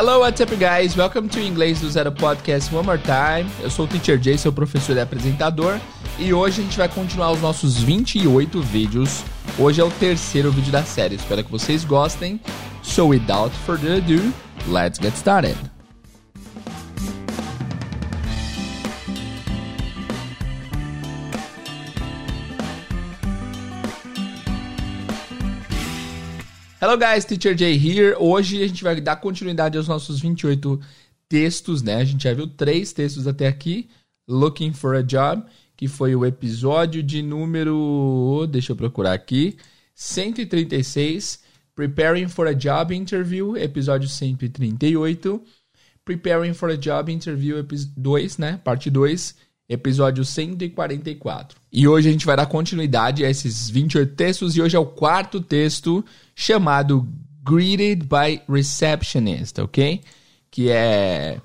Hello, what's up, guys? Welcome to Inglês do Zero Podcast one more time. Eu sou o Teacher Jay, seu professor e apresentador, e hoje a gente vai continuar os nossos 28 vídeos. Hoje é o terceiro vídeo da série. Espero que vocês gostem. So, without further ado, let's get started. Hello guys, Teacher Jay here. Hoje a gente vai dar continuidade aos nossos 28 textos, né? A gente já viu três textos até aqui. Looking for a Job, que foi o episódio de número, deixa eu procurar aqui, 136. Preparing for a Job Interview, episódio 138. Preparing for a Job Interview 2, né? Parte 2 episódio 144. E hoje a gente vai dar continuidade a esses 28 textos e hoje é o quarto texto chamado Greeted by Receptionist, ok? Que é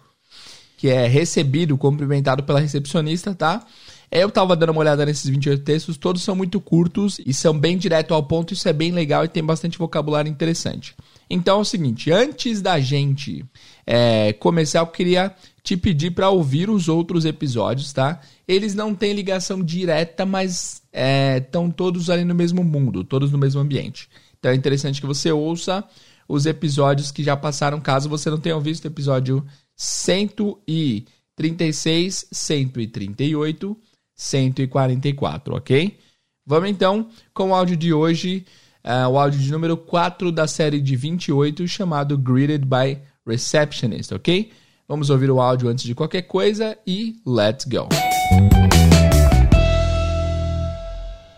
que é recebido, cumprimentado pela recepcionista, tá? Eu tava dando uma olhada nesses 28 textos, todos são muito curtos e são bem direto ao ponto, isso é bem legal e tem bastante vocabulário interessante. Então é o seguinte, antes da gente é, começar, eu queria te pedir para ouvir os outros episódios, tá? Eles não têm ligação direta, mas estão é, todos ali no mesmo mundo, todos no mesmo ambiente. Então é interessante que você ouça os episódios que já passaram, caso você não tenha visto o episódio 136, 138, 144, ok? Vamos então com o áudio de hoje, uh, o áudio de número 4 da série de 28, chamado Greeted by Receptionist, ok? Vamos ouvir o áudio antes de qualquer coisa e let's go.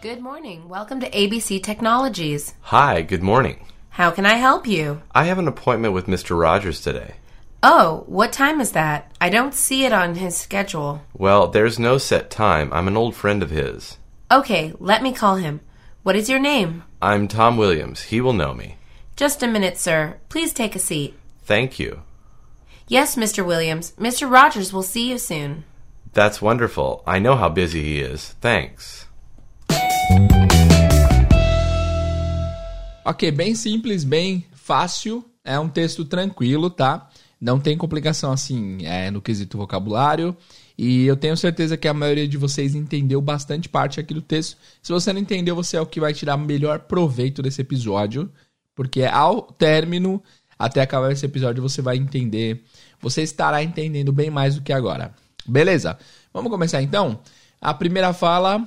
Good morning. Welcome to ABC Technologies. Hi, good morning. How can I help you? I have an appointment with Mr. Rogers today. Oh, what time is that? I don't see it on his schedule. Well, there's no set time. I'm an old friend of his. Okay, let me call him. What is your name? I'm Tom Williams. He will know me. Just a minute, sir. Please take a seat. Thank you. Yes, Mr. Williams. Mr. Rogers will see you soon. That's wonderful. I know how busy he is. Thanks. Ok, bem simples, bem fácil. É um texto tranquilo, tá? Não tem complicação assim é, no quesito vocabulário. E eu tenho certeza que a maioria de vocês entendeu bastante parte aqui do texto. Se você não entendeu, você é o que vai tirar melhor proveito desse episódio. Porque ao término até acabar esse episódio você vai entender, você estará entendendo bem mais do que agora. Beleza? Vamos começar então? A primeira fala,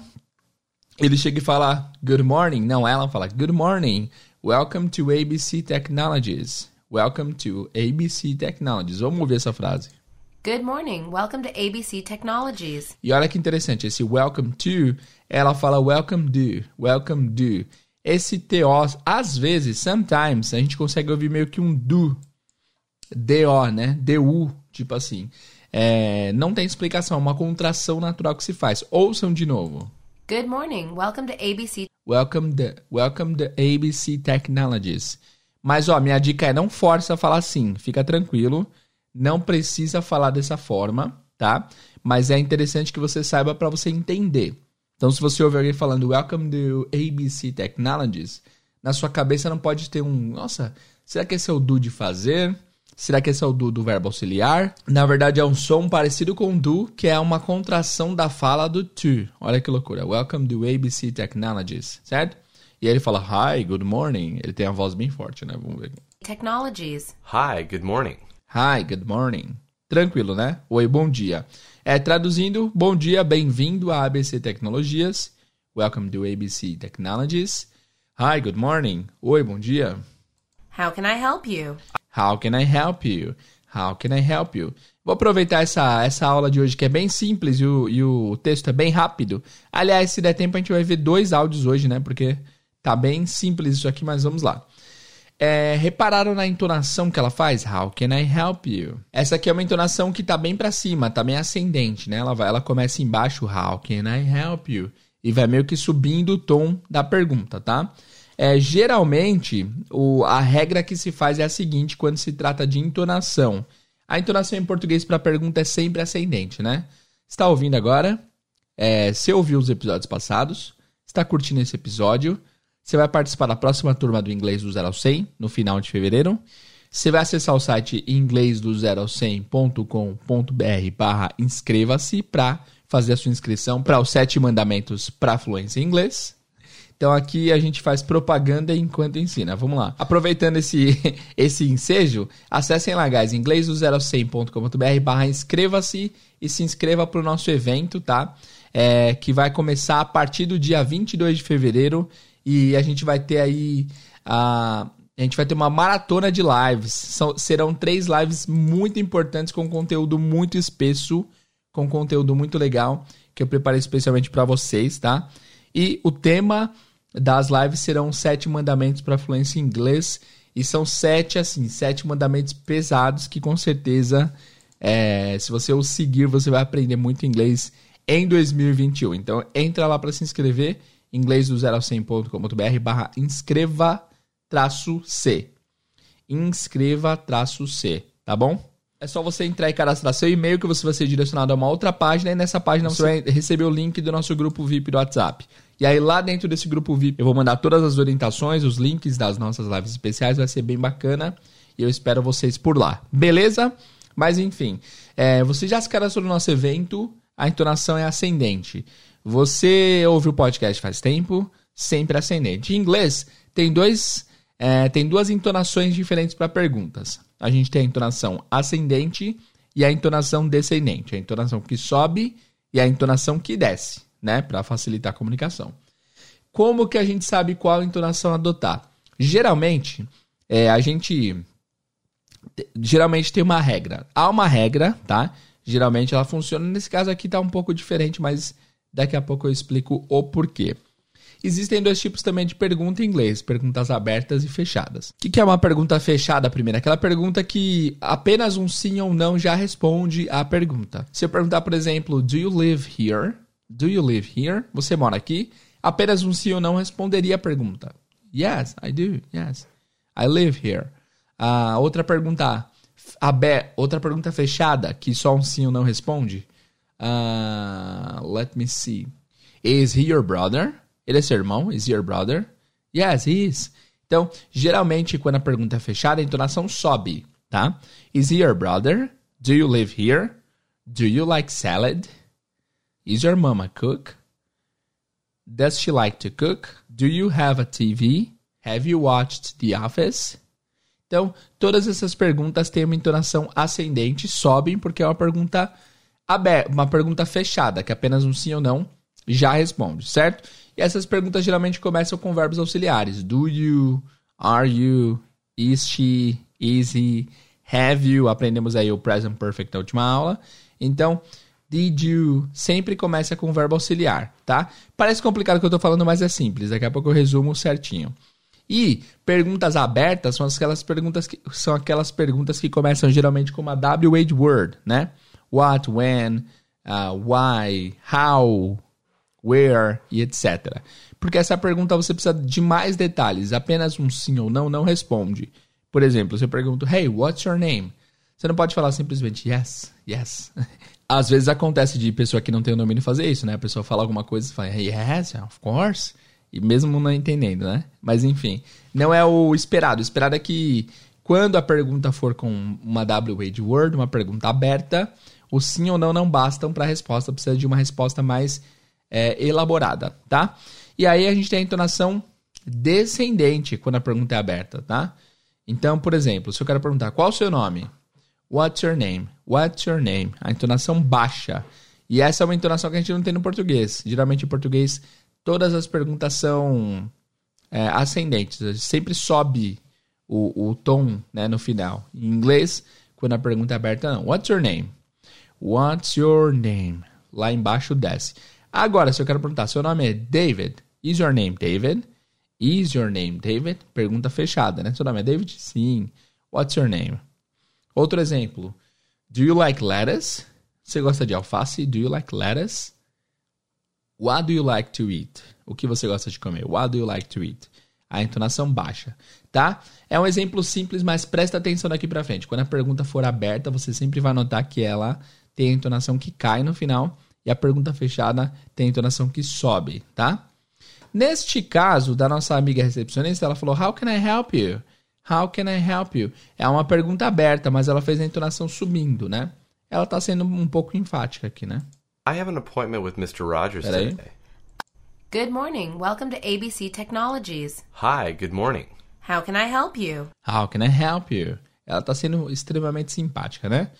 ele chega e fala good morning. Não, ela fala good morning. Welcome to ABC Technologies. Welcome to ABC Technologies. Vamos ouvir essa frase. Good morning. Welcome to ABC Technologies. E olha que interessante, esse welcome to, ela fala welcome to, welcome to. Esse TO, às vezes, sometimes, a gente consegue ouvir meio que um do, DO, né? DU, tipo assim. É, não tem explicação, é uma contração natural que se faz. Ouçam de novo. Good morning. Welcome to ABC. Welcome the, welcome the ABC Technologies. Mas, ó, minha dica é não força a falar assim. Fica tranquilo. Não precisa falar dessa forma, tá? Mas é interessante que você saiba para você entender. Então, se você ouvir alguém falando Welcome to ABC Technologies, na sua cabeça não pode ter um, nossa, será que esse é o do de fazer? Será que esse é o do do verbo auxiliar? Na verdade, é um som parecido com do, que é uma contração da fala do to. Olha que loucura. Welcome to ABC Technologies, certo? E aí ele fala Hi, good morning. Ele tem a voz bem forte, né? Vamos ver. Technologies. Hi, good morning. Hi, good morning. Tranquilo, né? Oi, bom dia. É, traduzindo, bom dia, bem-vindo a ABC Tecnologias. Welcome to ABC Technologies. Hi, good morning. Oi, bom dia. How can I help you? How can I help you? How can I help you? Vou aproveitar essa, essa aula de hoje que é bem simples e o, e o texto é bem rápido. Aliás, se der tempo, a gente vai ver dois áudios hoje, né? Porque tá bem simples isso aqui, mas vamos lá. É, repararam na entonação que ela faz? How can I help you? Essa aqui é uma entonação que tá bem para cima, tá bem ascendente, né? Ela, vai, ela começa embaixo, How can I help you? E vai meio que subindo o tom da pergunta, tá? É, geralmente, o, a regra que se faz é a seguinte quando se trata de entonação. A entonação em português para pergunta é sempre ascendente, né? Está ouvindo agora? É, você ouviu os episódios passados? Está curtindo esse episódio? Você vai participar da próxima turma do Inglês do 0 ao 100, no final de fevereiro. Você vai acessar o site inglês do 0 ao 100.com.br barra inscreva-se para fazer a sua inscrição para os sete mandamentos para fluência em inglês. Então aqui a gente faz propaganda enquanto ensina. Vamos lá. Aproveitando esse, esse ensejo, acessem lá, guys, inglês do 0 ao 100.com.br barra inscreva-se e se inscreva para o nosso evento, tá? É, que vai começar a partir do dia 22 de fevereiro e a gente vai ter aí a, a gente vai ter uma maratona de lives. São, serão três lives muito importantes com conteúdo muito espesso, com conteúdo muito legal que eu preparei especialmente para vocês, tá? E o tema das lives serão sete mandamentos para fluência em inglês. E são sete, assim, sete mandamentos pesados que com certeza, é, se você os seguir, você vai aprender muito inglês em 2021. Então, entra lá para se inscrever, inglês do 0 ao 100.com.br barra inscreva traço C. Inscreva traço C, tá bom? É só você entrar e cadastrar seu e-mail que você vai ser direcionado a uma outra página e nessa página você vai receber o link do nosso grupo VIP do WhatsApp. E aí lá dentro desse grupo VIP eu vou mandar todas as orientações, os links das nossas lives especiais, vai ser bem bacana e eu espero vocês por lá. Beleza? Mas enfim, é, você já se cadastrou no nosso evento, a entonação é ascendente. Você ouve o podcast faz tempo, sempre ascendente. Em inglês, tem, dois, é, tem duas entonações diferentes para perguntas. A gente tem a entonação ascendente e a entonação descendente. A entonação que sobe e a entonação que desce né, para facilitar a comunicação. Como que a gente sabe qual entonação adotar? Geralmente, é, a gente geralmente tem uma regra. Há uma regra, tá? Geralmente ela funciona. Nesse caso aqui tá um pouco diferente, mas daqui a pouco eu explico o porquê. Existem dois tipos também de pergunta em inglês: perguntas abertas e fechadas. O que, é uma pergunta fechada, primeiro? Aquela pergunta que apenas um sim ou não já responde à pergunta. Se eu perguntar, por exemplo, Do you live here? Do you live here? Você mora aqui? Apenas um sim ou não responderia a pergunta. Yes, I do. Yes. I live here. Uh, outra pergunta aberta, outra pergunta fechada que só um sim ou não responde. Uh, let me see. Is he your brother? Ele é seu irmão? Is he your brother? Yes, he is. Então, geralmente, quando a pergunta é fechada, a entonação sobe, tá? Is he your brother? Do you live here? Do you like salad? Is your mama cook? Does she like to cook? Do you have a TV? Have you watched The Office? Então, todas essas perguntas têm uma entonação ascendente, sobem porque é uma pergunta aberta, uma pergunta fechada, que apenas um sim ou não já responde, certo? E essas perguntas geralmente começam com verbos auxiliares. Do you? Are you? Is she? Is he? Have you? Aprendemos aí o present perfect na última aula. Então, Did you? Sempre começa com verbo auxiliar, tá? Parece complicado o que eu tô falando, mas é simples. Daqui a pouco eu resumo certinho. E perguntas abertas são aquelas perguntas que são aquelas perguntas que começam geralmente com uma WH word, né? What, when, uh, why, how, where e etc. Porque essa pergunta você precisa de mais detalhes. Apenas um sim ou não não responde. Por exemplo, se eu pergunto, Hey, what's your name? Você não pode falar simplesmente yes, yes. Às vezes acontece de pessoa que não tem o domínio fazer isso, né? A pessoa fala alguma coisa e fala, yes, of course. E mesmo não entendendo, né? Mas enfim, não é o esperado. O esperado é que quando a pergunta for com uma WH word, uma pergunta aberta, o sim ou não não bastam para a resposta, precisa de uma resposta mais é, elaborada, tá? E aí a gente tem a entonação descendente quando a pergunta é aberta, tá? Então, por exemplo, se eu quero perguntar qual o seu nome, What's your name? What's your name? A entonação baixa. E essa é uma entonação que a gente não tem no português. Geralmente em português todas as perguntas são é, ascendentes. Sempre sobe o, o tom né, no final. Em inglês, quando a pergunta é aberta, não. What's your name? What's your name? Lá embaixo desce. Agora, se eu quero perguntar, seu nome é David? Is your name David? Is your name David? Pergunta fechada, né? Seu nome é David? Sim. What's your name? Outro exemplo. Do you like lettuce? Você gosta de alface? Do you like lettuce? What do you like to eat? O que você gosta de comer? What do you like to eat? A entonação baixa, tá? É um exemplo simples, mas presta atenção daqui para frente. Quando a pergunta for aberta, você sempre vai notar que ela tem a entonação que cai no final e a pergunta fechada tem a entonação que sobe, tá? Neste caso da nossa amiga recepcionista, ela falou: How can I help you? How can I help you? É uma pergunta aberta, mas ela fez a entonação subindo, né? Ela tá sendo um pouco enfática aqui, né? I have an appointment with Mr. Rogers Peraí. today. Good morning. Welcome to ABC Technologies. Hi, good morning. How can I help you? How can I help you? Ela tá sendo extremamente simpática, né?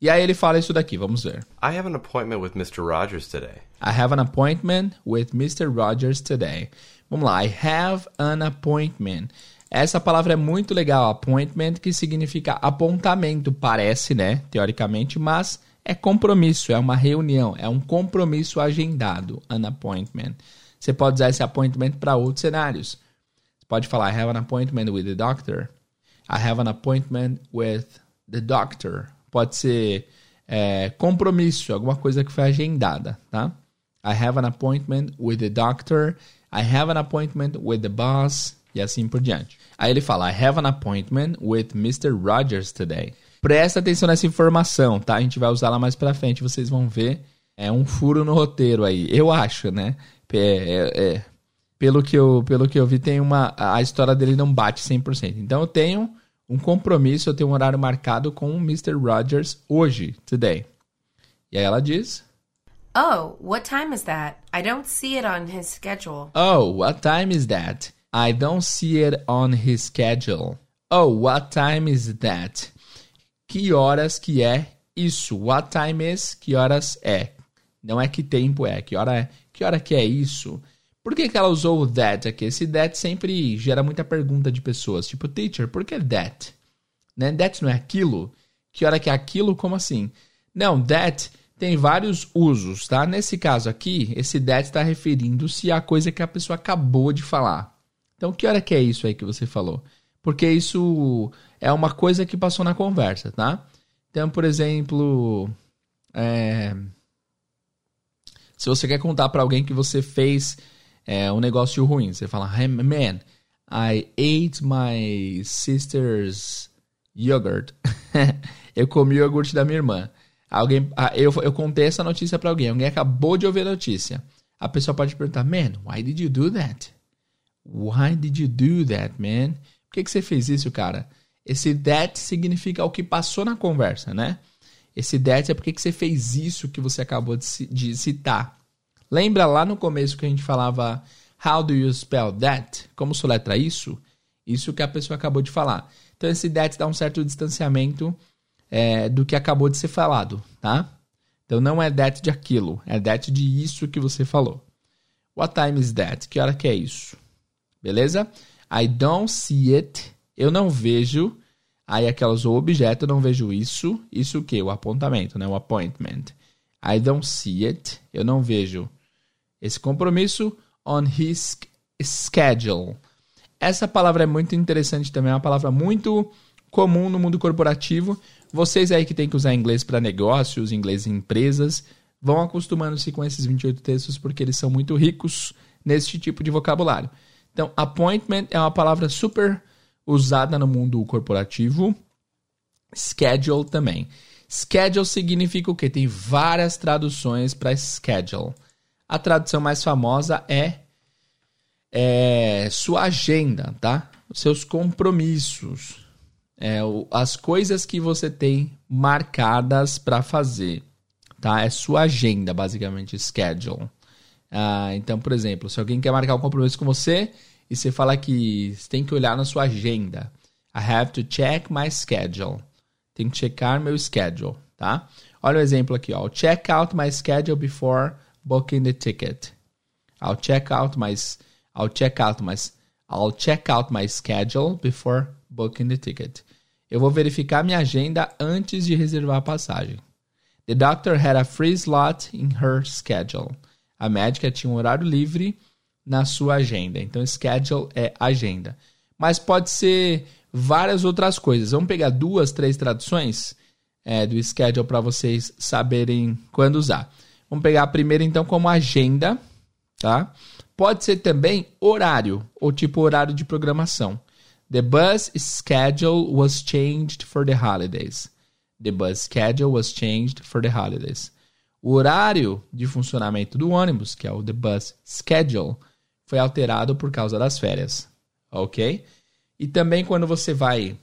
E aí ele fala isso daqui, vamos ver. I have an appointment with Mr. Rogers today. I have an appointment with Mr. Rogers today. Vamos lá, I have an appointment. Essa palavra é muito legal, appointment, que significa apontamento, parece, né? Teoricamente, mas é compromisso, é uma reunião, é um compromisso agendado, an appointment. Você pode usar esse appointment para outros cenários. Você pode falar, I have an appointment with the doctor. I have an appointment with the doctor. Pode ser é, compromisso, alguma coisa que foi agendada, tá? I have an appointment with the doctor. I have an appointment with the boss. E assim por diante. Aí ele fala, I have an appointment with Mr. Rogers today. Presta atenção nessa informação, tá? A gente vai usá-la mais pra frente, vocês vão ver. É um furo no roteiro aí, eu acho, né? É, é, é. Pelo, que eu, pelo que eu vi, tem uma. A história dele não bate 100%. Então eu tenho um compromisso, eu tenho um horário marcado com o Mr. Rogers hoje, today. E aí ela diz: Oh, what time is that? I don't see it on his schedule. Oh, what time is that? I don't see it on his schedule. Oh, what time is that? Que horas que é isso? What time is? Que horas é? Não é que tempo é, que hora é? Que hora que é isso? Por que, que ela usou o that aqui? Esse that sempre gera muita pergunta de pessoas. Tipo, teacher, por que that? Né? That não é aquilo? Que hora que é aquilo? Como assim? Não, that tem vários usos, tá? Nesse caso aqui, esse that está referindo-se à coisa que a pessoa acabou de falar. Então, que hora que é isso aí que você falou? Porque isso é uma coisa que passou na conversa, tá? Então, por exemplo, é, se você quer contar para alguém que você fez é, um negócio ruim, você fala, hey, man, I ate my sister's yogurt. eu comi o iogurte da minha irmã. Alguém, ah, eu, eu contei essa notícia para alguém. Alguém acabou de ouvir a notícia. A pessoa pode perguntar, man, why did you do that? Why did you do that, man? Por que, que você fez isso, cara? Esse that significa o que passou na conversa, né? Esse that é porque que você fez isso que você acabou de, citar. Lembra lá no começo que a gente falava How do you spell that? Como soletra isso? Isso que a pessoa acabou de falar. Então esse that dá um certo distanciamento é, do que acabou de ser falado, tá? Então não é that de aquilo, é that de isso que você falou. What time is that? Que hora que é isso? Beleza? I don't see it. Eu não vejo. Aí aquela usou o objeto, eu não vejo isso. Isso o quê? O apontamento, né? O appointment. I don't see it. Eu não vejo esse compromisso on his schedule. Essa palavra é muito interessante também, é uma palavra muito comum no mundo corporativo. Vocês aí que têm que usar inglês para negócios, inglês em empresas, vão acostumando-se com esses 28 textos porque eles são muito ricos nesse tipo de vocabulário. Então, appointment é uma palavra super usada no mundo corporativo. Schedule também. Schedule significa o quê? Tem várias traduções para schedule. A tradução mais famosa é, é sua agenda, tá? Seus compromissos. É, as coisas que você tem marcadas para fazer, tá? É sua agenda, basicamente, schedule. Ah, então, por exemplo, se alguém quer marcar um compromisso com você e você fala que você tem que olhar na sua agenda. I have to check my schedule. Tem que checar meu schedule, tá? Olha o exemplo aqui, ó. I'll check out my schedule before booking the ticket. I'll check out my I'll check out my I'll check out my schedule before booking the ticket. Eu vou verificar minha agenda antes de reservar a passagem. The doctor had a free slot in her schedule. A médica tinha um horário livre na sua agenda. Então, schedule é agenda. Mas pode ser várias outras coisas. Vamos pegar duas, três traduções é, do schedule para vocês saberem quando usar. Vamos pegar a primeira, então, como agenda, tá? Pode ser também horário, ou tipo horário de programação. The bus schedule was changed for the holidays. The bus schedule was changed for the holidays. O horário de funcionamento do ônibus, que é o the bus schedule, foi alterado por causa das férias. Ok? E também quando você vai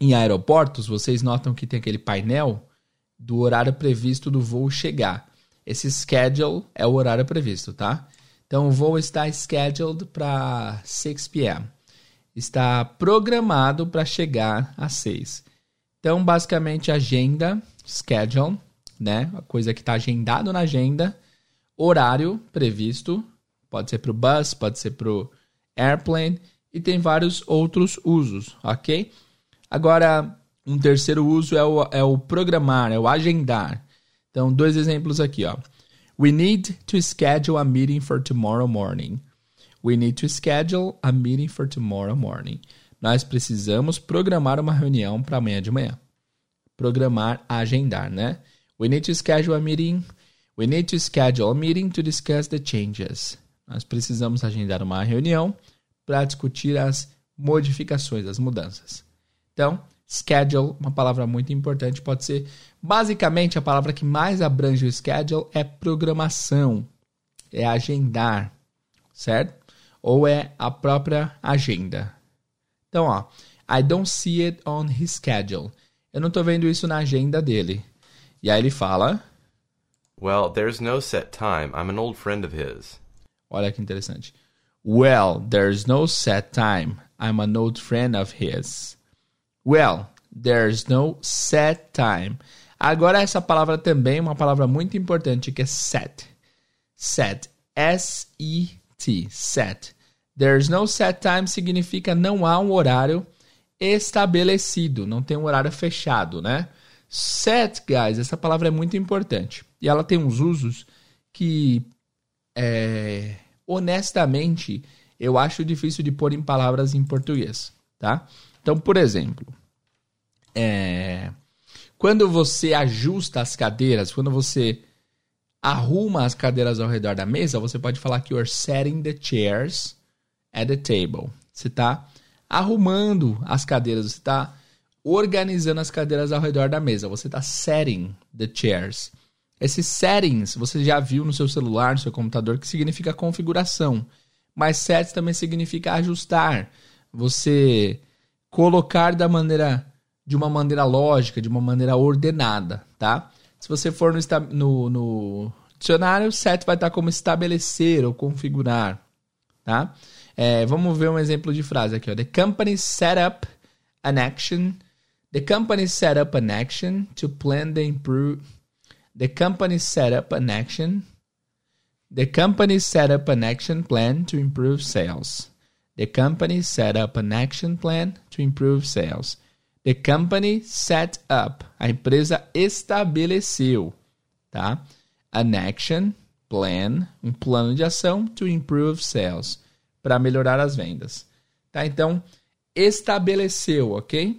em aeroportos, vocês notam que tem aquele painel do horário previsto do voo chegar. Esse schedule é o horário previsto, tá? Então o voo está scheduled para 6 p.m. Está programado para chegar às 6. Então, basicamente, agenda, schedule, né? A coisa que está agendado na agenda, horário previsto, pode ser para o bus, pode ser para o airplane, e tem vários outros usos, ok? Agora, um terceiro uso é o, é o programar, é o agendar. Então, dois exemplos aqui, ó. We need to schedule a meeting for tomorrow morning. We need to schedule a meeting for tomorrow morning. Nós precisamos programar uma reunião para amanhã de manhã. Programar, agendar, né? We need to schedule a meeting. We need to schedule a meeting to discuss the changes. Nós precisamos agendar uma reunião para discutir as modificações, as mudanças. Então, schedule, uma palavra muito importante, pode ser basicamente a palavra que mais abrange o schedule é programação, é agendar, certo? Ou é a própria agenda. Então, ó, I don't see it on his schedule. Eu não estou vendo isso na agenda dele. E aí ele fala: Well, there's no set time. I'm an old friend of his. Olha que interessante. Well, there's no set time. I'm an old friend of his. Well, there's no set time. Agora, essa palavra também é uma palavra muito importante que é set. Set. S-E-T. Set. There's no set time significa não há um horário estabelecido, não tem um horário fechado, né? Set, guys, essa palavra é muito importante. E ela tem uns usos que, é, honestamente, eu acho difícil de pôr em palavras em português, tá? Então, por exemplo, é, quando você ajusta as cadeiras, quando você arruma as cadeiras ao redor da mesa, você pode falar que you're setting the chairs at the table. Você está arrumando as cadeiras, você está organizando as cadeiras ao redor da mesa. Você está setting the chairs. Esses settings você já viu no seu celular, no seu computador, que significa configuração. Mas sets também significa ajustar. Você colocar da maneira de uma maneira lógica, de uma maneira ordenada, tá? Se você for no, no, no dicionário, set vai estar como estabelecer ou configurar, tá? É, vamos ver um exemplo de frase aqui, ó. The company set up an action. The company set up an action to plan the improve. The company set up an action. The company set up an action plan to improve sales. The company set up an action plan to improve sales. The company set up. A empresa estabeleceu, tá? An action plan, um plano de ação to improve sales, para melhorar as vendas. Tá? Então, estabeleceu, ok?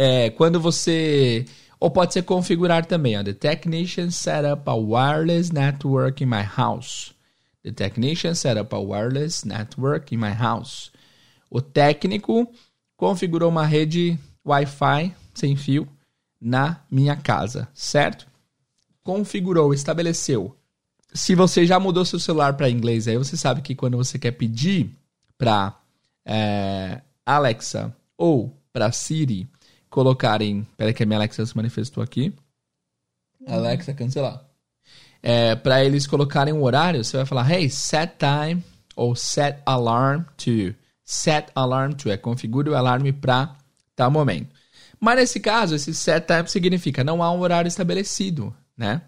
É, quando você ou pode ser configurar também. Ó. The technician set up a wireless network in my house. The technician set up a wireless network in my house. O técnico configurou uma rede Wi-Fi sem fio na minha casa, certo? Configurou, estabeleceu. Se você já mudou seu celular para inglês, aí você sabe que quando você quer pedir para é, Alexa ou para Siri colocarem. Peraí, que a minha Alexa se manifestou aqui. Alexa, cancelar. É, para eles colocarem um horário, você vai falar, hey, set time ou set alarm to. Set alarm to é configure o alarme para tal momento. Mas nesse caso, esse set time significa não há um horário estabelecido, né?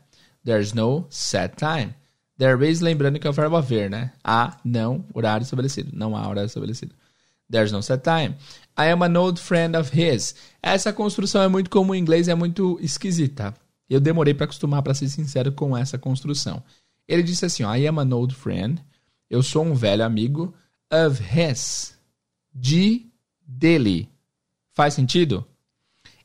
There's no set time. There is, lembrando que é o verbo haver, né? Há não horário estabelecido. Não há horário estabelecido. There's no set time. I am an old friend of his. Essa construção é muito comum em inglês, é muito esquisita. Eu demorei para acostumar, para ser sincero, com essa construção. Ele disse assim: I am an old friend. Eu sou um velho amigo of his. De dele. Faz sentido?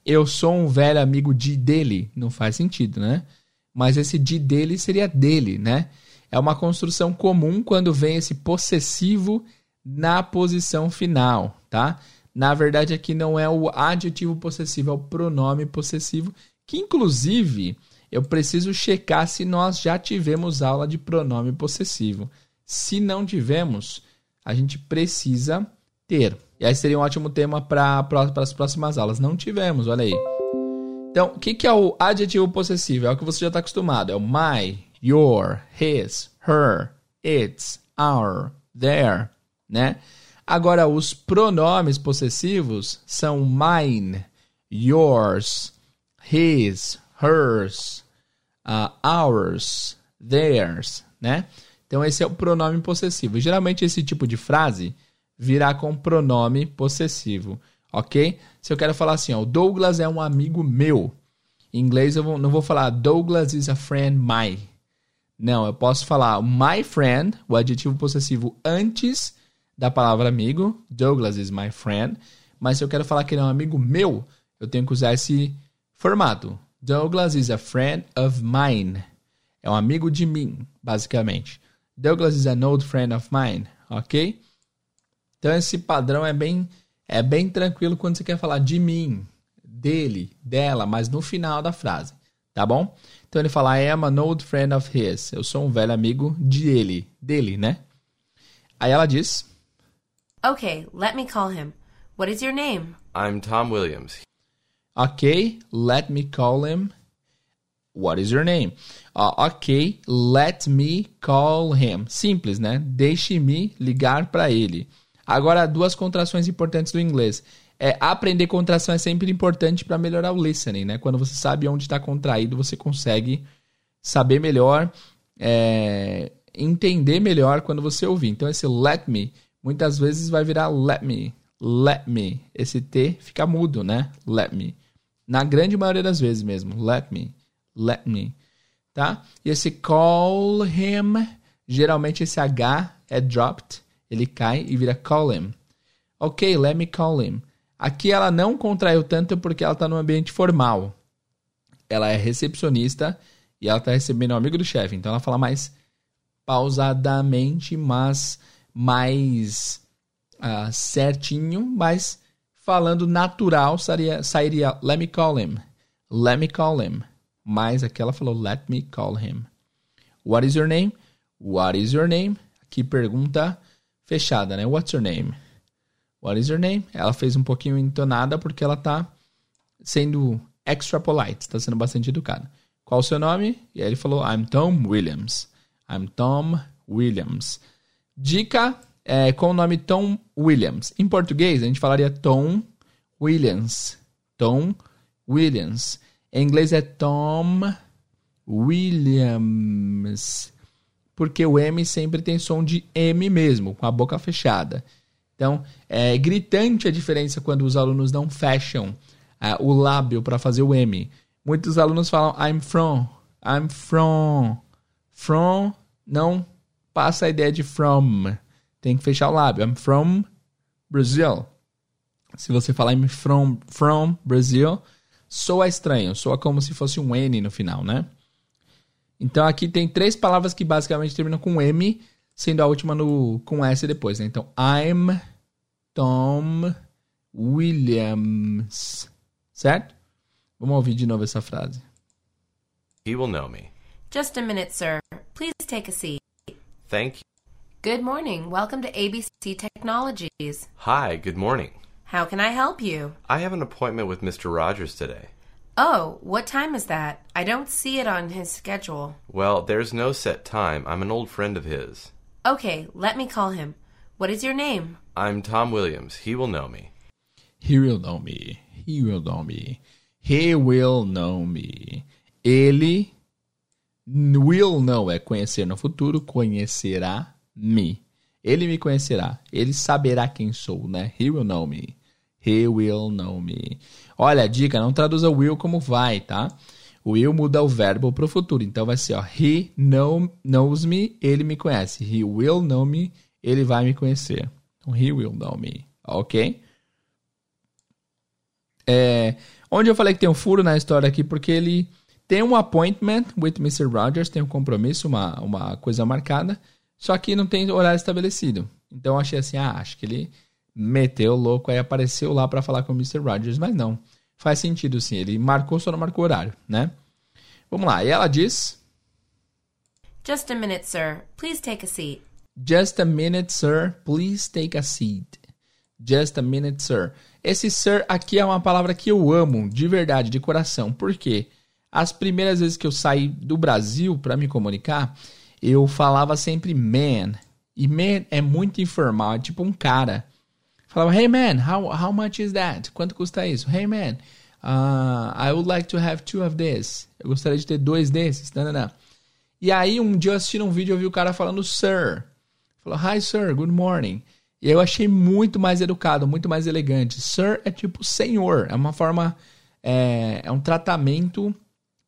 Eu sou um velho amigo de dele. Não faz sentido, né? Mas esse de dele seria dele, né? É uma construção comum quando vem esse possessivo na posição final, tá? Na verdade, aqui não é o adjetivo possessivo, é o pronome possessivo, que inclusive eu preciso checar se nós já tivemos aula de pronome possessivo. Se não tivemos, a gente precisa ter. E aí seria um ótimo tema para as próximas aulas. Não tivemos, olha aí. Então, o que, que é o adjetivo possessivo? É o que você já está acostumado. É o my, your, his, her, its, our, their, né? Agora, os pronomes possessivos são mine, yours, his, hers, uh, ours, theirs, né? Então, esse é o pronome possessivo. Geralmente, esse tipo de frase virá com pronome possessivo, ok? Se eu quero falar assim, ó, o Douglas é um amigo meu. Em inglês, eu não vou falar Douglas is a friend my. Não, eu posso falar my friend, o adjetivo possessivo antes da palavra amigo. Douglas is my friend. Mas se eu quero falar que ele é um amigo meu, eu tenho que usar esse formato. Douglas is a friend of mine. É um amigo de mim, basicamente. Douglas is an old friend of mine, ok? Então esse padrão é bem é bem tranquilo quando você quer falar de mim, dele, dela, mas no final da frase, tá bom? Então ele fala I am an old friend of his. Eu sou um velho amigo de ele, dele, né? Aí ela diz Okay, let me call him. What is your name? I'm Tom Williams. Ok, let me call him. What is your name? Uh, ok, let me call him. Simples, né? Deixe-me ligar para ele. Agora, duas contrações importantes do inglês. É, aprender contração é sempre importante para melhorar o listening, né? Quando você sabe onde está contraído, você consegue saber melhor, é, entender melhor quando você ouvir. Então, esse let me, muitas vezes vai virar let me, let me. Esse T fica mudo, né? Let me. Na grande maioria das vezes mesmo, let me, let me. Tá? E esse call him, geralmente esse H é dropped ele cai e vira call him. Ok, let me call him. Aqui ela não contraiu tanto porque ela está no ambiente formal. Ela é recepcionista e ela está recebendo um amigo do chefe. Então ela fala mais pausadamente, mas mais uh, certinho, mas falando natural sairia, sairia let me call him. Let me call him. Mas aqui ela falou let me call him. What is your name? What is your name? Aqui pergunta fechada, né? What's your name? What is your name? Ela fez um pouquinho entonada porque ela tá sendo extra polite, está sendo bastante educada. Qual o seu nome? E aí ele falou, I'm Tom Williams. I'm Tom Williams. Dica é, com o nome Tom Williams. Em português, a gente falaria Tom Williams. Tom Williams. Em inglês é Tom Williams porque o M sempre tem som de M mesmo, com a boca fechada. Então, é gritante a diferença quando os alunos não fecham uh, o lábio para fazer o M. Muitos alunos falam I'm from, I'm from. From não passa a ideia de from. Tem que fechar o lábio. I'm from Brazil. Se você falar I'm from, from Brazil, soa estranho, soa como se fosse um N no final, né? Então aqui tem três palavras que basicamente terminam com M, sendo a última no, com S depois. Né? Então, I'm Tom Williams. Certo? Vamos ouvir de novo essa frase. He will know me. Just a minute, sir. Please take a seat. Thank you. Good morning. Welcome to ABC Technologies. Hi, good morning. How can I help you? I have an appointment with Mr. Rogers today. Oh, what time is that? I don't see it on his schedule. Well, there's no set time. I'm an old friend of his. Okay, let me call him. What is your name? I'm Tom Williams. He will know me. He will know me. He will know me. He will know me. Ele will know é conhecer no futuro, conhecerá me. Ele me conhecerá. Ele saberá quem sou, né? He will know me. He will know me. Olha, dica, não traduza will como vai, tá? O will muda o verbo para o futuro. Então vai ser, ó, he know, knows me, ele me conhece. He will know me, ele vai me conhecer. Então, he will know me, ok? É, onde eu falei que tem um furo na história aqui, porque ele tem um appointment with Mr. Rogers, tem um compromisso, uma, uma coisa marcada, só que não tem horário estabelecido. Então eu achei assim, ah, acho que ele meteu louco, aí apareceu lá para falar com o Mr. Rogers, mas não. Faz sentido sim, ele marcou, só não marcou horário, né? Vamos lá, e ela diz: Just a minute, sir. Please take a seat. Just a minute, sir. Please take a seat. Just a minute, sir. Esse sir aqui é uma palavra que eu amo, de verdade, de coração. Por quê? As primeiras vezes que eu saí do Brasil para me comunicar, eu falava sempre man. E man é muito informal, é tipo um cara. Falava, hey man, how, how much is that? Quanto custa isso? Hey man, uh, I would like to have two of this. Eu gostaria de ter dois desses. Não, não, não. E aí um dia eu assisti um vídeo e ouvi o cara falando sir. Falou, hi sir, good morning. E eu achei muito mais educado, muito mais elegante. Sir é tipo senhor, é uma forma, é, é um tratamento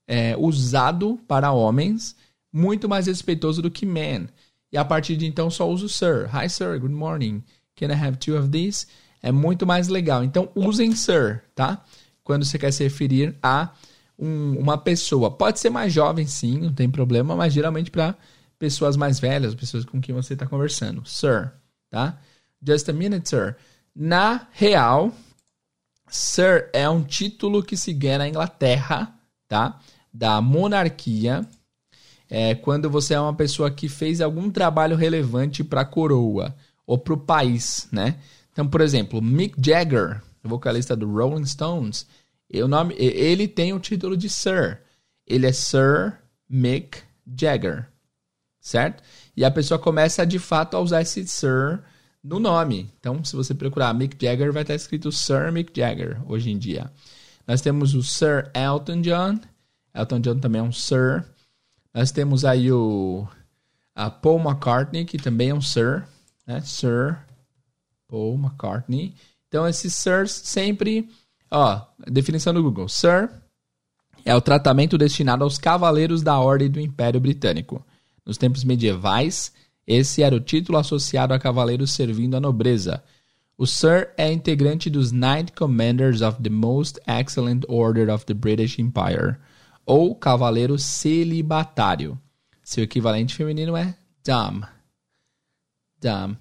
é, usado para homens, muito mais respeitoso do que man. E a partir de então só uso sir. Hi sir, good morning. Can I have two of these? É muito mais legal. Então usem sir, tá? Quando você quer se referir a um, uma pessoa. Pode ser mais jovem, sim, não tem problema, mas geralmente para pessoas mais velhas, pessoas com quem você está conversando. Sir, tá? Just a minute, sir. Na real, Sir é um título que se ganha na Inglaterra, tá? Da monarquia. É quando você é uma pessoa que fez algum trabalho relevante para a coroa ou para o país, né? Então, por exemplo, Mick Jagger, vocalista do Rolling Stones, o nome, ele tem o título de Sir. Ele é Sir Mick Jagger, certo? E a pessoa começa de fato a usar esse Sir no nome. Então, se você procurar Mick Jagger, vai estar escrito Sir Mick Jagger hoje em dia. Nós temos o Sir Elton John. Elton John também é um Sir. Nós temos aí o a Paul McCartney, que também é um Sir, né? Sir Paul McCartney. Então, esses Sirs sempre, ó, definição do Google. Sir é o tratamento destinado aos cavaleiros da Ordem do Império Britânico. Nos tempos medievais, esse era o título associado a cavaleiros servindo a nobreza. O Sir é integrante dos Knight Commanders of the Most Excellent Order of the British Empire, ou cavaleiro celibatário. Seu equivalente feminino é Dame. Dame.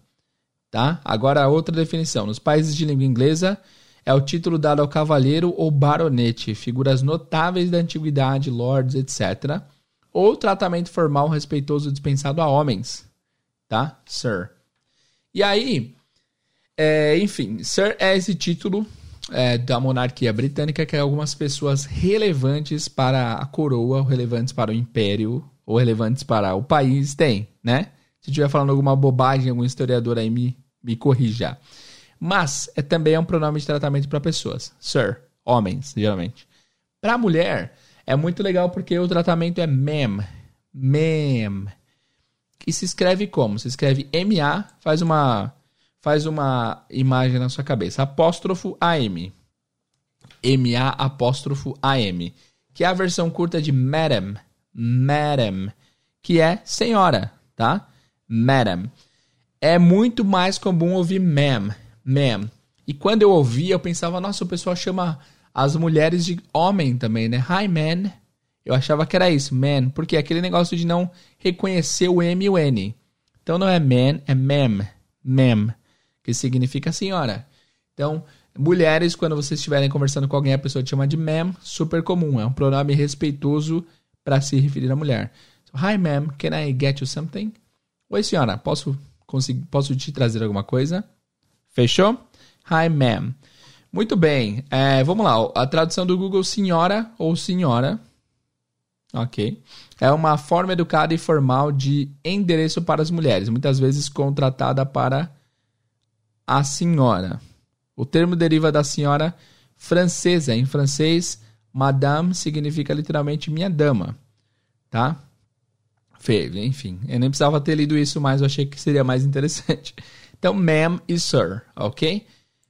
Tá? Agora outra definição. Nos países de língua inglesa, é o título dado ao cavaleiro ou baronete, figuras notáveis da antiguidade, lords, etc., ou tratamento formal respeitoso dispensado a homens tá? Sir. E aí, é, enfim, Sir é esse título é, da monarquia britânica que algumas pessoas relevantes para a coroa, relevantes para o império, ou relevantes para o país têm, né? Se estiver falando alguma bobagem, algum historiador aí me, me corrija. Mas é também é um pronome de tratamento para pessoas. Sir, homens, geralmente. Para mulher, é muito legal porque o tratamento é ma'am. Ma'am. E se escreve como? Se escreve MA, faz uma faz uma imagem na sua cabeça. Apóstrofo AM. MA apóstrofo AM. Que é a versão curta de madam. Madam. Que é senhora, tá? Madam. É muito mais comum ouvir ma'am. Ma'am. E quando eu ouvia, eu pensava, nossa, o pessoal chama as mulheres de homem também, né? Hi, man. Eu achava que era isso, man, porque é aquele negócio de não reconhecer o M e o N. Então não é man, é mem, mem, que significa senhora. Então, mulheres, quando vocês estiverem conversando com alguém, a pessoa te chama de mem, super comum, é um pronome respeitoso para se referir à mulher. So, Hi, ma'am, can I get you something? Oi, senhora, posso, posso te trazer alguma coisa? Fechou? Hi, ma'am. Muito bem, é, vamos lá. A tradução do Google, senhora ou senhora, Ok. É uma forma educada e formal de endereço para as mulheres, muitas vezes contratada para a senhora. O termo deriva da senhora francesa. Em francês, madame significa literalmente minha dama. Tá? Enfim, eu nem precisava ter lido isso, mas eu achei que seria mais interessante. Então, ma'am e sir, ok?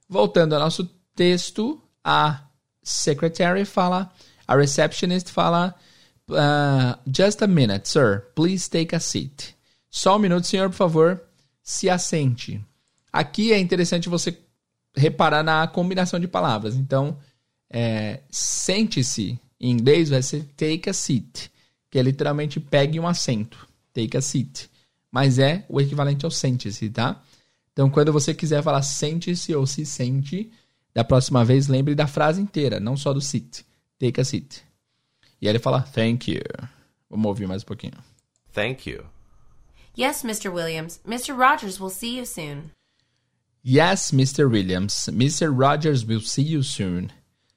Voltando ao nosso texto, a secretary fala, a receptionist fala Uh, just a minute, sir. Please take a seat. Só um minuto, senhor, por favor. Se assente. Aqui é interessante você reparar na combinação de palavras. Então, é, sente-se. Em inglês vai ser take a seat, que é literalmente pegue um assento. Take a seat. Mas é o equivalente ao sente-se, tá? Então, quando você quiser falar sente-se ou se sente, da próxima vez lembre da frase inteira, não só do sit. Take a seat. E aí ele fala, thank you. Vamos ouvir mais um pouquinho. Thank you. Yes, Mr. Williams. Mr. Rogers will see you soon. Yes, Mr. Williams. Mr. Rogers will see you soon.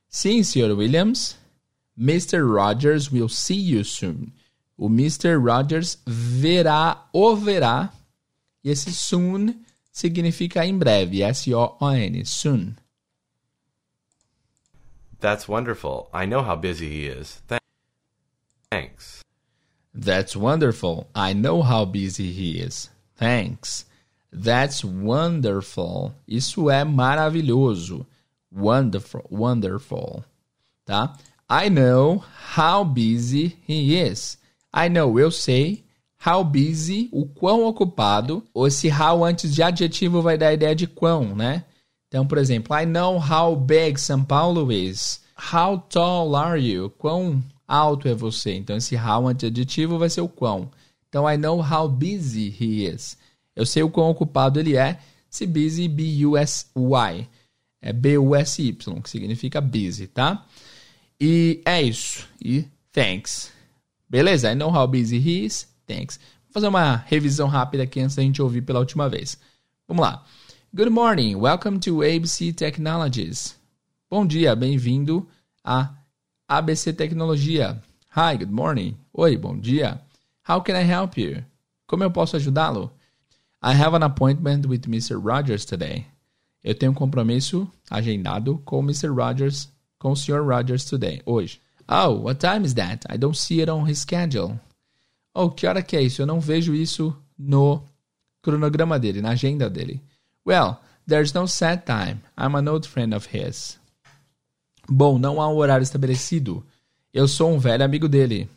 Sim, Sr. Williams. Mr. Rogers will see you soon. O Mr. Rogers verá o verá. E esse soon significa em breve. Eh, S-O-O-N. Soon. That's wonderful. I know how busy he is. Th- Thanks. That's wonderful. I know how busy he is. Thanks. That's wonderful. Isso é maravilhoso. Wonderful, wonderful. Tá? I know how busy he is. I know, eu sei. How busy, o quão ocupado. Ou esse how antes de adjetivo vai dar a ideia de quão, né? Então, por exemplo, I know how big São Paulo is. How tall are you? Quão alto é você? Então, esse how antes de adjetivo vai ser o quão. Então, I know how busy he is. Eu sei o quão ocupado ele é. Se busy, B-U-S-Y. É B-U-S-Y, que significa busy, tá? E é isso. E thanks. Beleza? I know how busy he is. Thanks. Vou fazer uma revisão rápida aqui antes da gente ouvir pela última vez. Vamos lá. Good morning. Welcome to ABC Technologies. Bom dia, bem-vindo a ABC Tecnologia. Hi, good morning. Oi, bom dia. How can I help you? Como eu posso ajudá-lo? I have an appointment with Mr. Rogers today. Eu tenho um compromisso agendado com Mr. Rogers, com o Sr. Rogers today, hoje. Oh, what time is that? I don't see it on his schedule. Oh, que hora que é isso? Eu não vejo isso no cronograma dele, na agenda dele. Well, there's no set time. I'm an old friend of his. Bom, não há um horário estabelecido. Eu sou um velho amigo dele.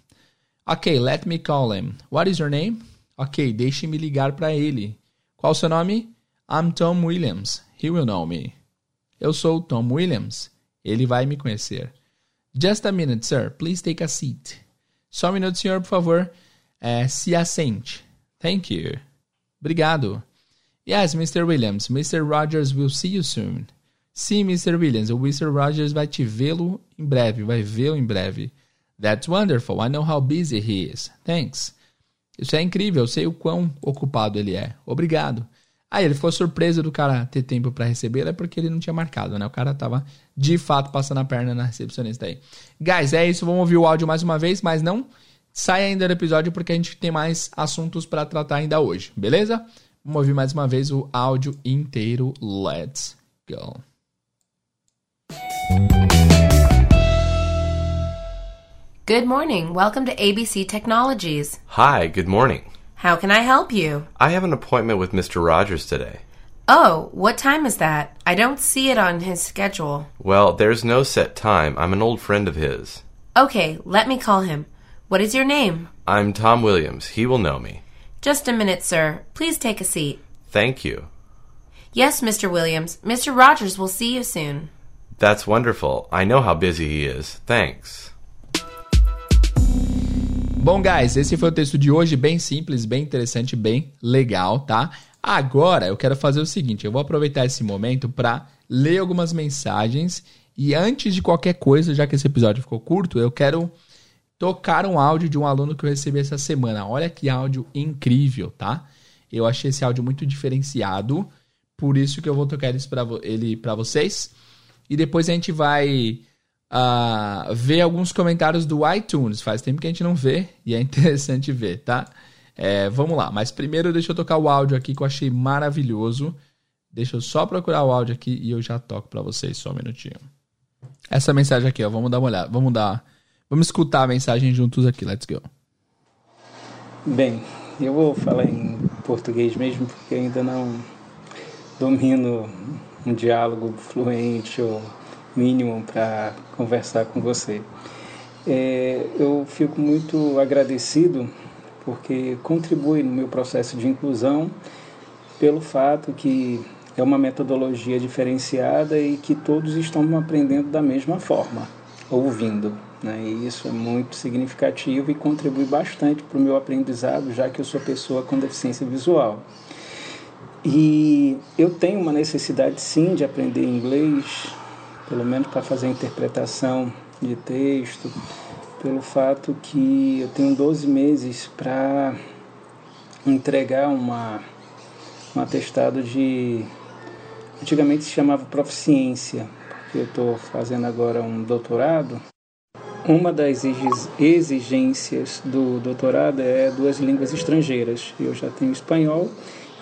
Ok, let me call him. What is your name? Ok, deixe-me ligar para ele. Qual o seu nome? I'm Tom Williams. He will know me. Eu sou Tom Williams. Ele vai me conhecer. Just a minute, sir. Please take a seat. Só um minuto, senhor, por favor. É, se assente. Thank you. Obrigado. Yes, Mr. Williams. Mr. Rogers will see you soon. Sim, Mr. Williams. O Mr. Rogers vai te vê-lo em breve. Vai vê-lo em breve. That's wonderful. I know how busy he is. Thanks. Isso é incrível. Eu sei o quão ocupado ele é. Obrigado. Aí ele ficou surpreso do cara ter tempo para receber, é porque ele não tinha marcado, né? O cara tava de fato passando a perna na recepcionista aí. Guys, é isso. Vamos ouvir o áudio mais uma vez, mas não sai ainda do episódio porque a gente tem mais assuntos para tratar ainda hoje, beleza? Vamos ouvir mais uma vez o áudio inteiro. Let's go. Good morning. Welcome to ABC Technologies. Hi, good morning. How can I help you? I have an appointment with Mr. Rogers today. Oh, what time is that? I don't see it on his schedule. Well, there's no set time. I'm an old friend of his. Okay, let me call him. What is your name? I'm Tom Williams. He will know me. Just a minute, sir. Please take a seat. Thank you. Yes, Mr. Williams. Mr. Rogers will see you soon. That's wonderful. I know how busy he is. Thanks. Bom, guys, esse foi o texto de hoje, bem simples, bem interessante, bem legal, tá? Agora eu quero fazer o seguinte: eu vou aproveitar esse momento para ler algumas mensagens e antes de qualquer coisa, já que esse episódio ficou curto, eu quero tocar um áudio de um aluno que eu recebi essa semana. Olha que áudio incrível, tá? Eu achei esse áudio muito diferenciado, por isso que eu vou tocar ele para vocês. E depois a gente vai uh, ver alguns comentários do iTunes. Faz tempo que a gente não vê e é interessante ver, tá? É, vamos lá, mas primeiro deixa eu tocar o áudio aqui que eu achei maravilhoso. Deixa eu só procurar o áudio aqui e eu já toco para vocês, só um minutinho. Essa mensagem aqui, ó, vamos dar uma olhada, vamos dar, vamos escutar a mensagem juntos aqui, let's go. Bem, eu vou falar em português mesmo porque ainda não domino um diálogo fluente ou mínimo para conversar com você. É, eu fico muito agradecido porque contribui no meu processo de inclusão pelo fato que é uma metodologia diferenciada e que todos estão aprendendo da mesma forma, ouvindo. Né? E isso é muito significativo e contribui bastante para o meu aprendizado, já que eu sou pessoa com deficiência visual. E eu tenho uma necessidade sim de aprender inglês, pelo menos para fazer a interpretação de texto, pelo fato que eu tenho 12 meses para entregar uma, um atestado de antigamente se chamava proficiência, porque eu estou fazendo agora um doutorado. Uma das exigências do doutorado é duas línguas estrangeiras. Eu já tenho espanhol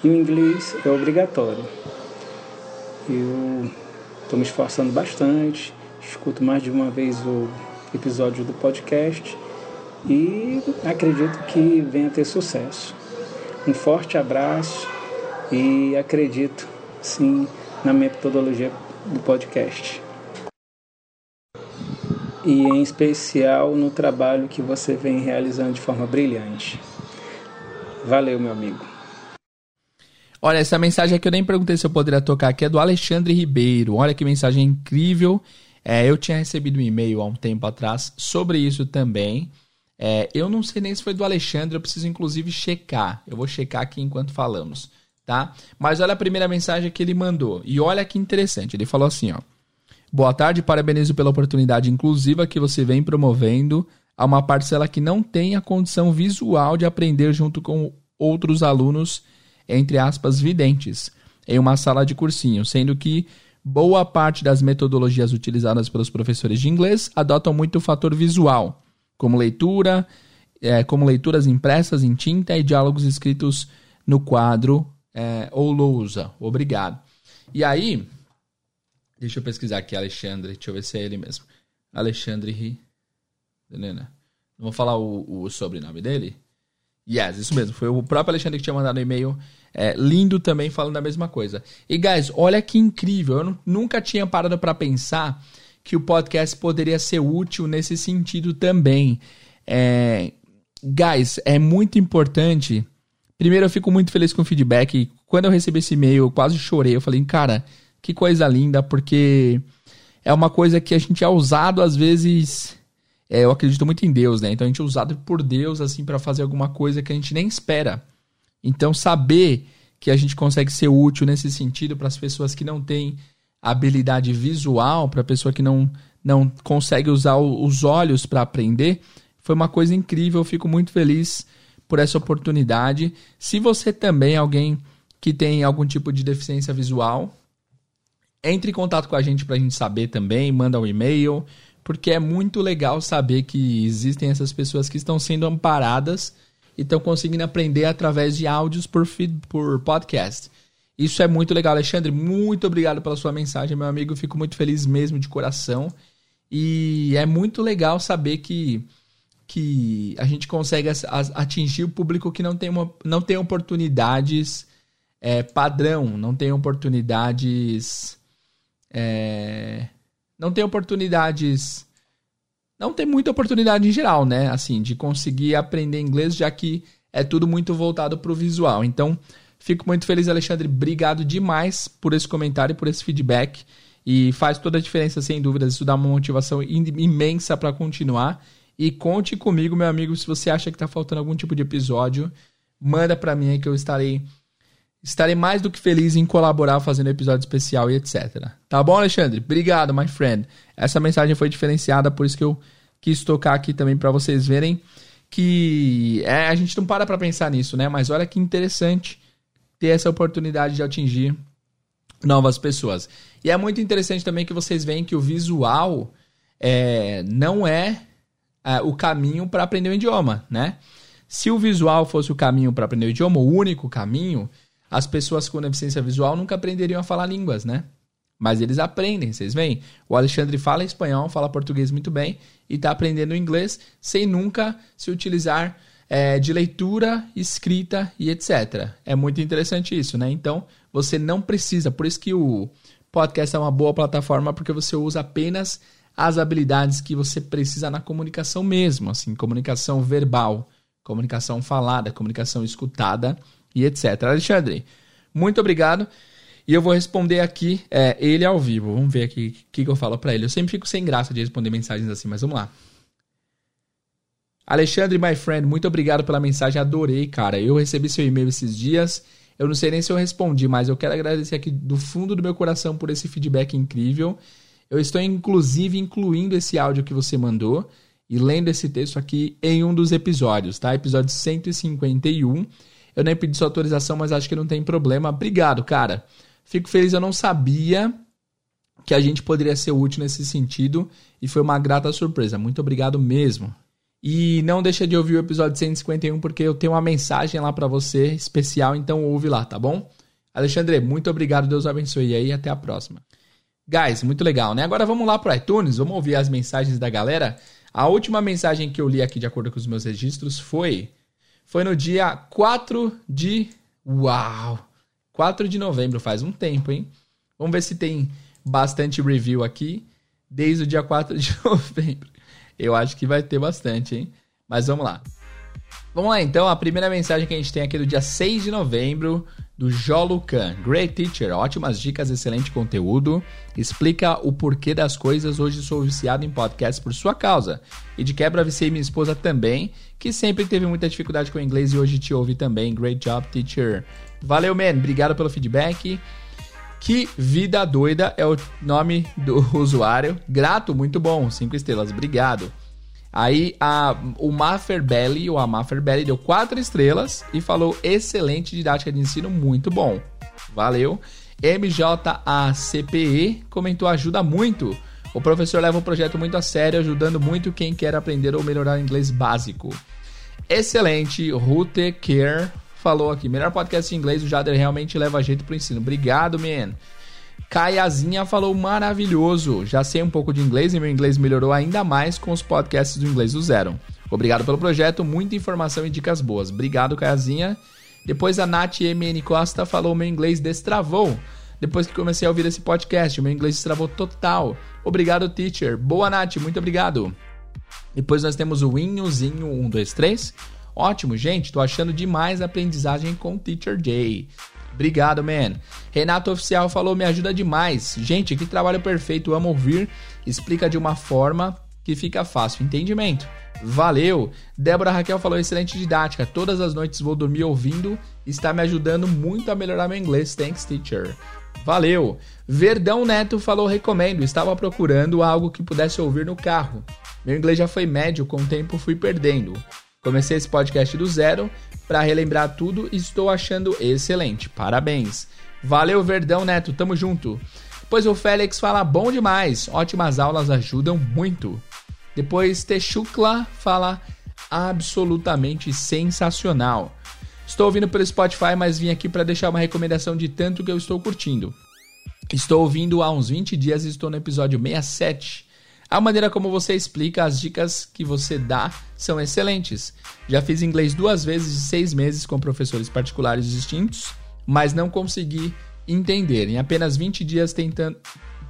e o inglês é obrigatório. Eu estou me esforçando bastante, escuto mais de uma vez o episódio do podcast e acredito que venha ter sucesso. Um forte abraço e acredito sim na metodologia do podcast. E em especial no trabalho que você vem realizando de forma brilhante. Valeu, meu amigo. Olha, essa mensagem aqui eu nem perguntei se eu poderia tocar aqui, é do Alexandre Ribeiro. Olha que mensagem incrível. É, eu tinha recebido um e-mail há um tempo atrás sobre isso também. É, eu não sei nem se foi do Alexandre, eu preciso inclusive checar. Eu vou checar aqui enquanto falamos, tá? Mas olha a primeira mensagem que ele mandou. E olha que interessante. Ele falou assim, ó. Boa tarde, parabenizo pela oportunidade inclusiva que você vem promovendo a uma parcela que não tem a condição visual de aprender junto com outros alunos, entre aspas, videntes, em uma sala de cursinho, sendo que boa parte das metodologias utilizadas pelos professores de inglês adotam muito o fator visual como leitura, é, como leituras impressas em tinta e diálogos escritos no quadro é, ou lousa. Obrigado. E aí, deixa eu pesquisar aqui, Alexandre, deixa eu ver se é ele mesmo. Alexandre Não vou falar o, o sobrenome dele. Yes, isso mesmo. Foi o próprio Alexandre que tinha mandado um e-mail é, lindo também falando a mesma coisa. E guys, olha que incrível. Eu nunca tinha parado para pensar que o podcast poderia ser útil nesse sentido também. É, guys, é muito importante. Primeiro, eu fico muito feliz com o feedback. Quando eu recebi esse e-mail, eu quase chorei. Eu falei, cara, que coisa linda, porque é uma coisa que a gente é usado às vezes. É, eu acredito muito em Deus, né? Então a gente é usado por Deus assim para fazer alguma coisa que a gente nem espera. Então saber que a gente consegue ser útil nesse sentido para as pessoas que não têm habilidade visual, para a pessoa que não, não consegue usar os olhos para aprender, foi uma coisa incrível. Eu fico muito feliz por essa oportunidade. Se você também é alguém que tem algum tipo de deficiência visual, entre em contato com a gente para a gente saber também, manda um e-mail, porque é muito legal saber que existem essas pessoas que estão sendo amparadas e estão conseguindo aprender através de áudios por, feed, por podcast. Isso é muito legal, Alexandre. Muito obrigado pela sua mensagem, meu amigo. Fico muito feliz mesmo de coração. E é muito legal saber que, que a gente consegue atingir o público que não tem, uma, não tem oportunidades é, padrão, não tem oportunidades. É, não tem oportunidades. Não tem muita oportunidade em geral, né? Assim, de conseguir aprender inglês, já que é tudo muito voltado para o visual. Então, Fico muito feliz, Alexandre. Obrigado demais por esse comentário, por esse feedback. E faz toda a diferença, sem dúvidas. Isso dá uma motivação imensa para continuar. E conte comigo, meu amigo, se você acha que está faltando algum tipo de episódio, manda para mim que eu estarei estarei mais do que feliz em colaborar fazendo episódio especial e etc. Tá bom, Alexandre? Obrigado, my friend. Essa mensagem foi diferenciada, por isso que eu quis tocar aqui também para vocês verem que é, a gente não para para pensar nisso, né? Mas olha que interessante ter essa oportunidade de atingir novas pessoas. E é muito interessante também que vocês veem que o visual é, não é, é o caminho para aprender o idioma, né? Se o visual fosse o caminho para aprender o idioma, o único caminho, as pessoas com deficiência visual nunca aprenderiam a falar línguas, né? Mas eles aprendem, vocês veem? O Alexandre fala espanhol, fala português muito bem e está aprendendo inglês sem nunca se utilizar é, de leitura, escrita e etc. É muito interessante isso, né? Então, você não precisa, por isso que o podcast é uma boa plataforma, porque você usa apenas as habilidades que você precisa na comunicação mesmo, assim, comunicação verbal, comunicação falada, comunicação escutada e etc. Alexandre, muito obrigado. E eu vou responder aqui é, ele ao vivo. Vamos ver aqui o que, que eu falo para ele. Eu sempre fico sem graça de responder mensagens assim, mas vamos lá. Alexandre, my friend, muito obrigado pela mensagem, adorei, cara. Eu recebi seu e-mail esses dias. Eu não sei nem se eu respondi, mas eu quero agradecer aqui do fundo do meu coração por esse feedback incrível. Eu estou inclusive incluindo esse áudio que você mandou e lendo esse texto aqui em um dos episódios, tá? Episódio 151. Eu nem pedi sua autorização, mas acho que não tem problema. Obrigado, cara. Fico feliz, eu não sabia que a gente poderia ser útil nesse sentido e foi uma grata surpresa. Muito obrigado mesmo. E não deixa de ouvir o episódio 151 porque eu tenho uma mensagem lá para você especial, então ouve lá, tá bom? Alexandre, muito obrigado, Deus abençoe e aí até a próxima. Guys, muito legal, né? Agora vamos lá pro iTunes, vamos ouvir as mensagens da galera. A última mensagem que eu li aqui de acordo com os meus registros foi foi no dia 4 de uau, 4 de novembro, faz um tempo, hein? Vamos ver se tem bastante review aqui desde o dia 4 de novembro. Eu acho que vai ter bastante, hein? Mas vamos lá. Vamos lá então, a primeira mensagem que a gente tem aqui é do dia 6 de novembro, do Jolucan. Great teacher, ótimas dicas, excelente conteúdo. Explica o porquê das coisas. Hoje sou viciado em podcast por sua causa. E de quebra viciei minha esposa também, que sempre teve muita dificuldade com o inglês e hoje te ouve também. Great job, teacher. Valeu, man. Obrigado pelo feedback. Que Vida Doida é o nome do usuário. Grato, muito bom. Cinco estrelas, obrigado. Aí a, o Mafferbelly, ou a Mafferbelly, deu quatro estrelas e falou: excelente didática de ensino, muito bom. Valeu. MJACPE comentou: ajuda muito. O professor leva o projeto muito a sério, ajudando muito quem quer aprender ou melhorar inglês básico. Excelente. Rute Care falou aqui. Melhor podcast em inglês, o Jader realmente leva jeito pro ensino. Obrigado, man. Caiazinha falou maravilhoso. Já sei um pouco de inglês e meu inglês melhorou ainda mais com os podcasts do Inglês do Zero. Obrigado pelo projeto, muita informação e dicas boas. Obrigado, Caiazinha. Depois a Nath MN Costa falou: meu inglês destravou. Depois que comecei a ouvir esse podcast, meu inglês destravou total. Obrigado, teacher. Boa, Nath, muito obrigado. Depois nós temos o Inhozinho 123. Ótimo, gente, tô achando demais a aprendizagem com o Teacher Jay. Obrigado, man. Renato Oficial falou, me ajuda demais. Gente, que trabalho perfeito, amo ouvir. Explica de uma forma que fica fácil. Entendimento. Valeu! Débora Raquel falou excelente didática. Todas as noites vou dormir ouvindo. Está me ajudando muito a melhorar meu inglês. Thanks, teacher. Valeu! Verdão Neto falou recomendo. Estava procurando algo que pudesse ouvir no carro. Meu inglês já foi médio, com o tempo fui perdendo. Comecei esse podcast do zero para relembrar tudo estou achando excelente. Parabéns. Valeu, Verdão Neto, tamo junto. Depois o Félix fala bom demais, ótimas aulas ajudam muito. Depois Texucla fala absolutamente sensacional. Estou ouvindo pelo Spotify, mas vim aqui para deixar uma recomendação de tanto que eu estou curtindo. Estou ouvindo há uns 20 dias e estou no episódio 67 a maneira como você explica, as dicas que você dá são excelentes. Já fiz inglês duas vezes de seis meses com professores particulares distintos, mas não consegui entender. Em apenas 20 dias tentando.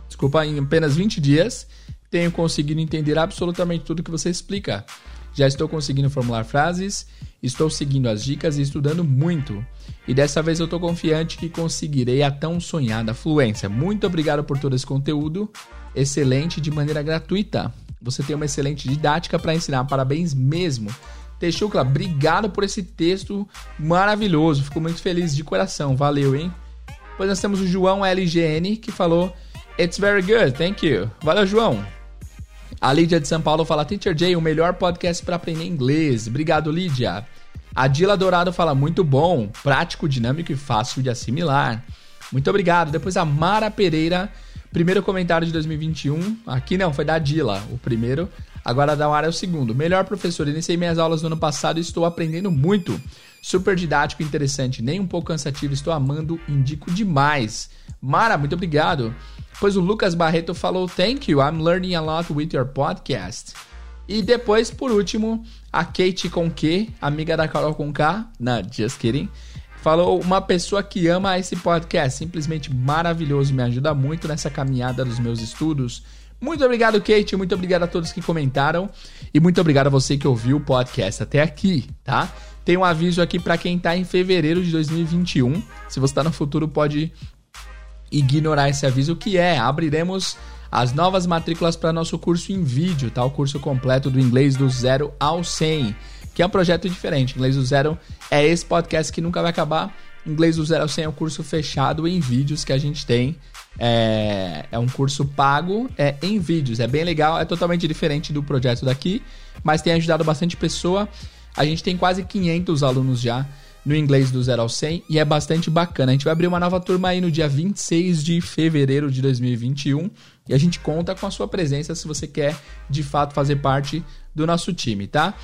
Desculpa, em apenas 20 dias tenho conseguido entender absolutamente tudo que você explica. Já estou conseguindo formular frases, estou seguindo as dicas e estudando muito. E dessa vez eu estou confiante que conseguirei a tão sonhada fluência. Muito obrigado por todo esse conteúdo excelente de maneira gratuita. Você tem uma excelente didática para ensinar. Parabéns mesmo. Texucla, obrigado por esse texto maravilhoso. Fico muito feliz de coração. Valeu, hein? Depois nós temos o João LGN que falou: It's very good, thank you. Valeu, João. A Lídia de São Paulo fala: Teacher Jay, o melhor podcast para aprender inglês. Obrigado, Lídia. A Dila Dourado fala: Muito bom, prático, dinâmico e fácil de assimilar. Muito obrigado. Depois a Mara Pereira Primeiro comentário de 2021. Aqui não, foi da Dila, o primeiro. Agora da Mara é o segundo. Melhor professor, iniciei minhas aulas no ano passado e estou aprendendo muito. Super didático, interessante, nem um pouco cansativo, estou amando, indico demais. Mara, muito obrigado. Depois o Lucas Barreto falou: Thank you, I'm learning a lot with your podcast. E depois, por último, a Kate com Q, amiga da Carol com K. Não, just kidding. Falou uma pessoa que ama esse podcast, simplesmente maravilhoso, me ajuda muito nessa caminhada dos meus estudos. Muito obrigado, Kate, muito obrigado a todos que comentaram e muito obrigado a você que ouviu o podcast até aqui, tá? Tem um aviso aqui para quem tá em fevereiro de 2021. Se você tá no futuro, pode ignorar esse aviso que é, abriremos as novas matrículas para nosso curso em vídeo, tá? O curso completo do inglês do zero ao 100 que é um projeto diferente. Inglês do Zero é esse podcast que nunca vai acabar. Inglês do Zero 100 é um curso fechado em vídeos que a gente tem. É, é um curso pago é, em vídeos. É bem legal, é totalmente diferente do projeto daqui, mas tem ajudado bastante pessoa. A gente tem quase 500 alunos já no inglês do 0 ao 100 e é bastante bacana. A gente vai abrir uma nova turma aí no dia 26 de fevereiro de 2021 e a gente conta com a sua presença se você quer de fato fazer parte do nosso time, tá?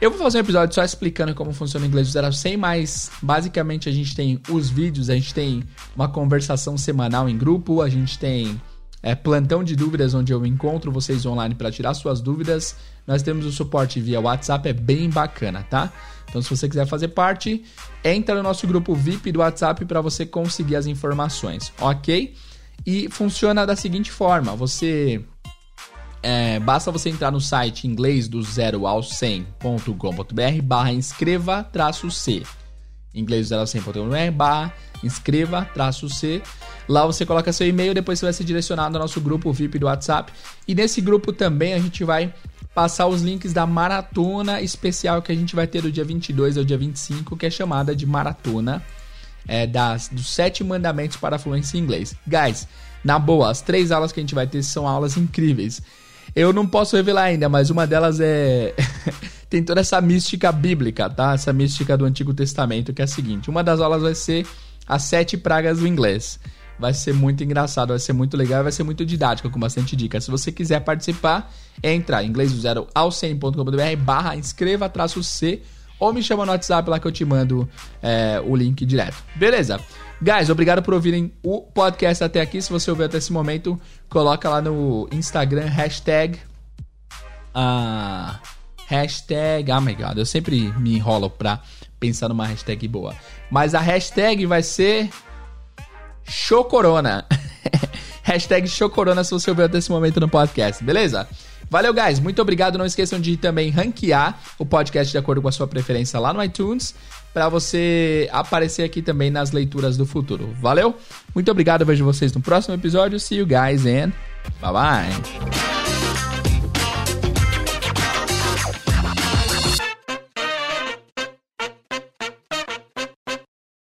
Eu vou fazer um episódio só explicando como funciona o inglês do 0 ao 100, mas basicamente a gente tem os vídeos, a gente tem uma conversação semanal em grupo, a gente tem é, plantão de dúvidas onde eu encontro vocês online para tirar suas dúvidas. Nós temos o suporte via WhatsApp, é bem bacana, tá? Então, se você quiser fazer parte, entra no nosso grupo VIP do WhatsApp para você conseguir as informações, ok? E funciona da seguinte forma: você é, basta você entrar no site inglês do 0 ao 100.com.br barra inscreva traço C. Inglês do 0 ao 100.com.br barra inscreva traço C. Lá você coloca seu e-mail, depois você vai ser direcionado ao nosso grupo VIP do WhatsApp. E nesse grupo também a gente vai passar os links da maratona especial que a gente vai ter do dia 22 ao dia 25, que é chamada de maratona é, das, dos sete mandamentos para a fluência em inglês. Guys, na boa, as três aulas que a gente vai ter são aulas incríveis. Eu não posso revelar ainda, mas uma delas é. tem toda essa mística bíblica, tá? Essa mística do Antigo Testamento, que é a seguinte: uma das aulas vai ser as sete pragas do inglês. Vai ser muito engraçado, vai ser muito legal, vai ser muito didático, com bastante dicas. Se você quiser participar, entra em inglês do zero ao 100.com.br barra inscreva traço C ou me chama no WhatsApp lá que eu te mando é, o link direto. Beleza? Guys, obrigado por ouvirem o podcast até aqui. Se você ouviu até esse momento, coloca lá no Instagram, hashtag. Uh, hashtag. Oh my god, eu sempre me enrolo pra pensar numa hashtag boa. Mas a hashtag vai ser. Chocorona. hashtag Chocorona se você ouviu até esse momento no podcast, beleza? Valeu, guys. Muito obrigado. Não esqueçam de também ranquear o podcast de acordo com a sua preferência lá no iTunes para você aparecer aqui também nas leituras do futuro. Valeu? Muito obrigado. Vejo vocês no próximo episódio. See you guys and bye bye.